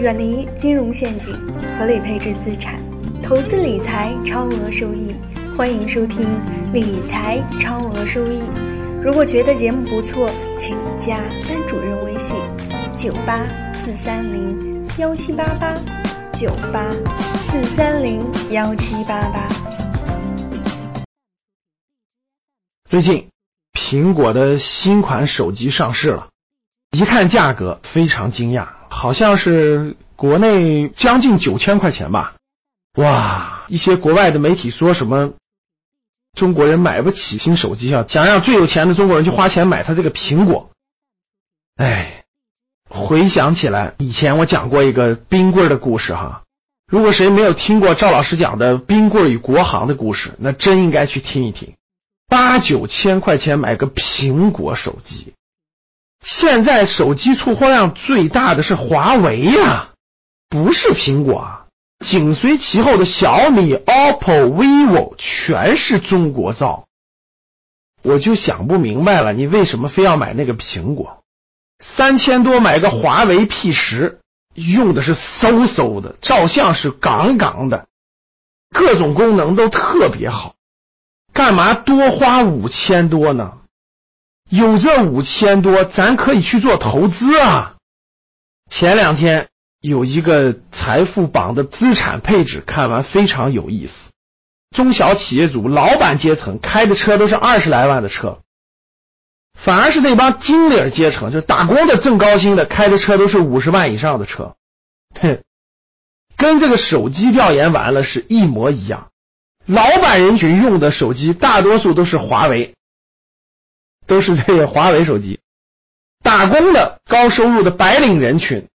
远离金融陷阱，合理配置资产，投资理财超额收益。欢迎收听《理财超额收益》。如果觉得节目不错，请加班主任微信：九八四三零幺七八八，九八四三零幺七八八。最近，苹果的新款手机上市了，一看价格非常惊讶，好像是国内将近九千块钱吧。哇！一些国外的媒体说什么中国人买不起新手机啊，想让最有钱的中国人去花钱买他这个苹果。哎，回想起来，以前我讲过一个冰棍的故事哈。如果谁没有听过赵老师讲的冰棍与国行的故事，那真应该去听一听。八九千块钱买个苹果手机，现在手机出货量最大的是华为呀，不是苹果啊。紧随其后的小米、OPPO、vivo 全是中国造，我就想不明白了，你为什么非要买那个苹果？三千多买个华为 P 十，用的是嗖嗖的，照相是杠杠的，各种功能都特别好。干嘛多花五千多呢？有这五千多，咱可以去做投资啊！前两天有一个财富榜的资产配置，看完非常有意思。中小企业主、老板阶层开的车都是二十来万的车，反而是那帮经理阶层，就打工的挣高薪的，开的车都是五十万以上的车。哼，跟这个手机调研完了是一模一样。老板人群用的手机大多数都是华为，都是这个华为手机。打工的高收入的白领人群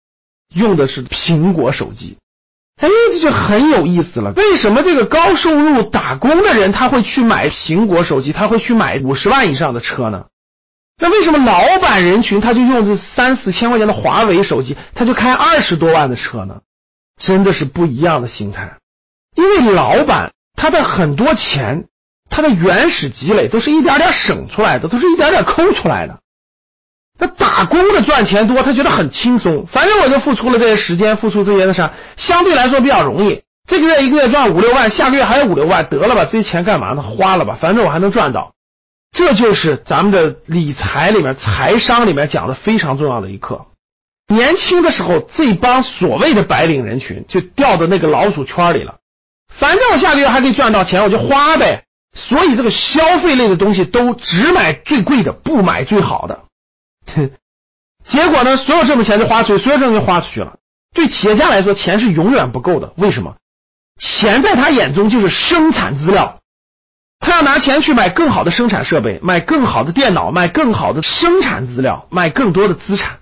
用的是苹果手机。哎，这就很有意思了。为什么这个高收入打工的人他会去买苹果手机，他会去买五十万以上的车呢？那为什么老板人群他就用这三四千块钱的华为手机，他就开二十多万的车呢？真的是不一样的心态，因为老板。他的很多钱，他的原始积累都是一点点省出来的，都是一点点抠出来的。那打工的赚钱多，他觉得很轻松，反正我就付出了这些时间，付出这些的啥，相对来说比较容易。这个月一个月赚五六万，下个月还有五六万，得了吧，这些钱干嘛呢？花了吧，反正我还能赚到。这就是咱们的理财里面、财商里面讲的非常重要的一课。年轻的时候，这帮所谓的白领人群就掉到那个老鼠圈里了。反正我下个月还可以赚到钱，我就花呗。所以这个消费类的东西都只买最贵的，不买最好的。结果呢，所有挣的钱就花出去，所有挣的就花出去了。对企业家来说，钱是永远不够的。为什么？钱在他眼中就是生产资料，他要拿钱去买更好的生产设备，买更好的电脑，买更好的生产资料，买更多的资产，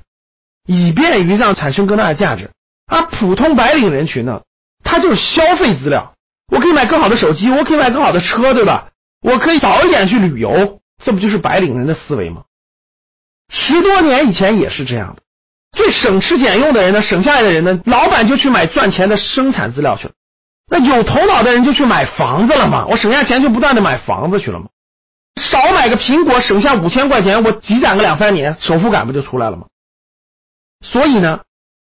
以便于让产生更大的价值。而普通白领人群呢，他就是消费资料。我可以买更好的手机，我可以买更好的车，对吧？我可以早一点去旅游，这不就是白领人的思维吗？十多年以前也是这样的。最省吃俭用的人呢，省下来的人呢，老板就去买赚钱的生产资料去了。那有头脑的人就去买房子了嘛？我省下钱就不断的买房子去了嘛？少买个苹果，省下五千块钱，我积攒个两三年，首付感不就出来了吗？所以呢？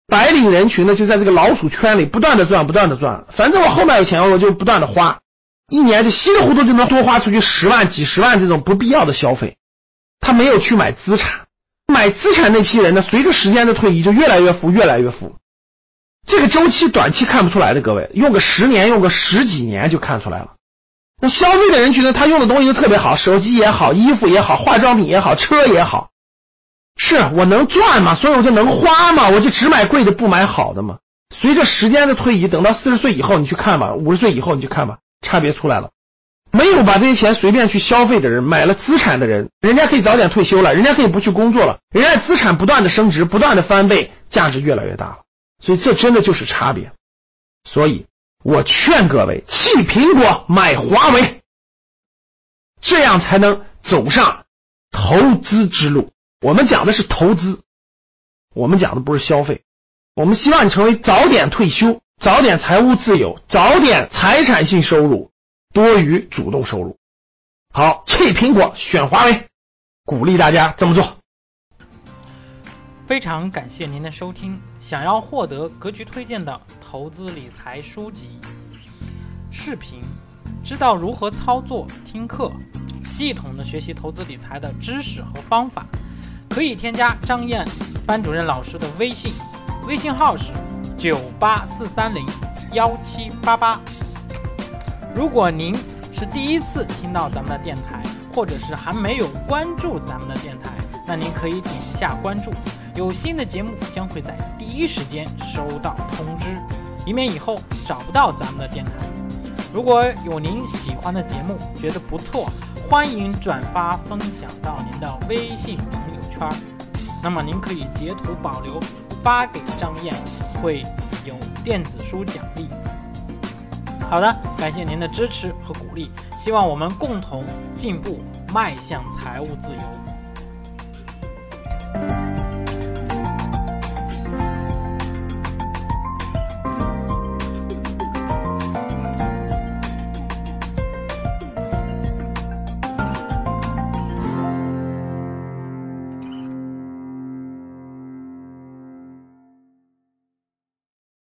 白领人群呢，就在这个老鼠圈里不断的转，不断的转。反正我后面有钱，我就不断的花，一年就稀里糊涂就能多花出去十万、几十万这种不必要的消费。他没有去买资产，买资产那批人呢，随着时间的推移就越来越富，越来越富。这个周期短期看不出来的，各位用个十年，用个十几年就看出来了。那消费的人群呢，他用的东西都特别好，手机也好，衣服也好，化妆品也好，车也好。是我能赚吗？所以我就能花吗？我就只买贵的，不买好的吗？随着时间的推移，等到四十岁以后，你去看吧；五十岁以后，你去看吧，差别出来了。没有把这些钱随便去消费的人，买了资产的人，人家可以早点退休了，人家可以不去工作了，人家资产不断的升值，不断的翻倍，价值越来越大了。所以这真的就是差别。所以我劝各位弃苹果买华为，这样才能走上投资之路。我们讲的是投资，我们讲的不是消费。我们希望你成为早点退休，早点财务自由，早点财产性收入多于主动收入。好，弃苹果选华为，鼓励大家这么做。非常感谢您的收听。想要获得格局推荐的投资理财书籍、视频，知道如何操作、听课，系统的学习投资理财的知识和方法，可以添加张燕班主任老师的微信，微信号是九八四三零幺七八八。如果您是第一次听到咱们的电台，或者是还没有关注咱们的电台，那您可以点一下关注。有新的节目将会在第一时间收到通知，以免以后找不到咱们的电台。如果有您喜欢的节目，觉得不错，欢迎转发分享到您的微信圈。那么您可以截图保留发给张燕，会有电子书奖励。好的，感谢您的支持和鼓励，希望我们共同进步，迈向财务自由。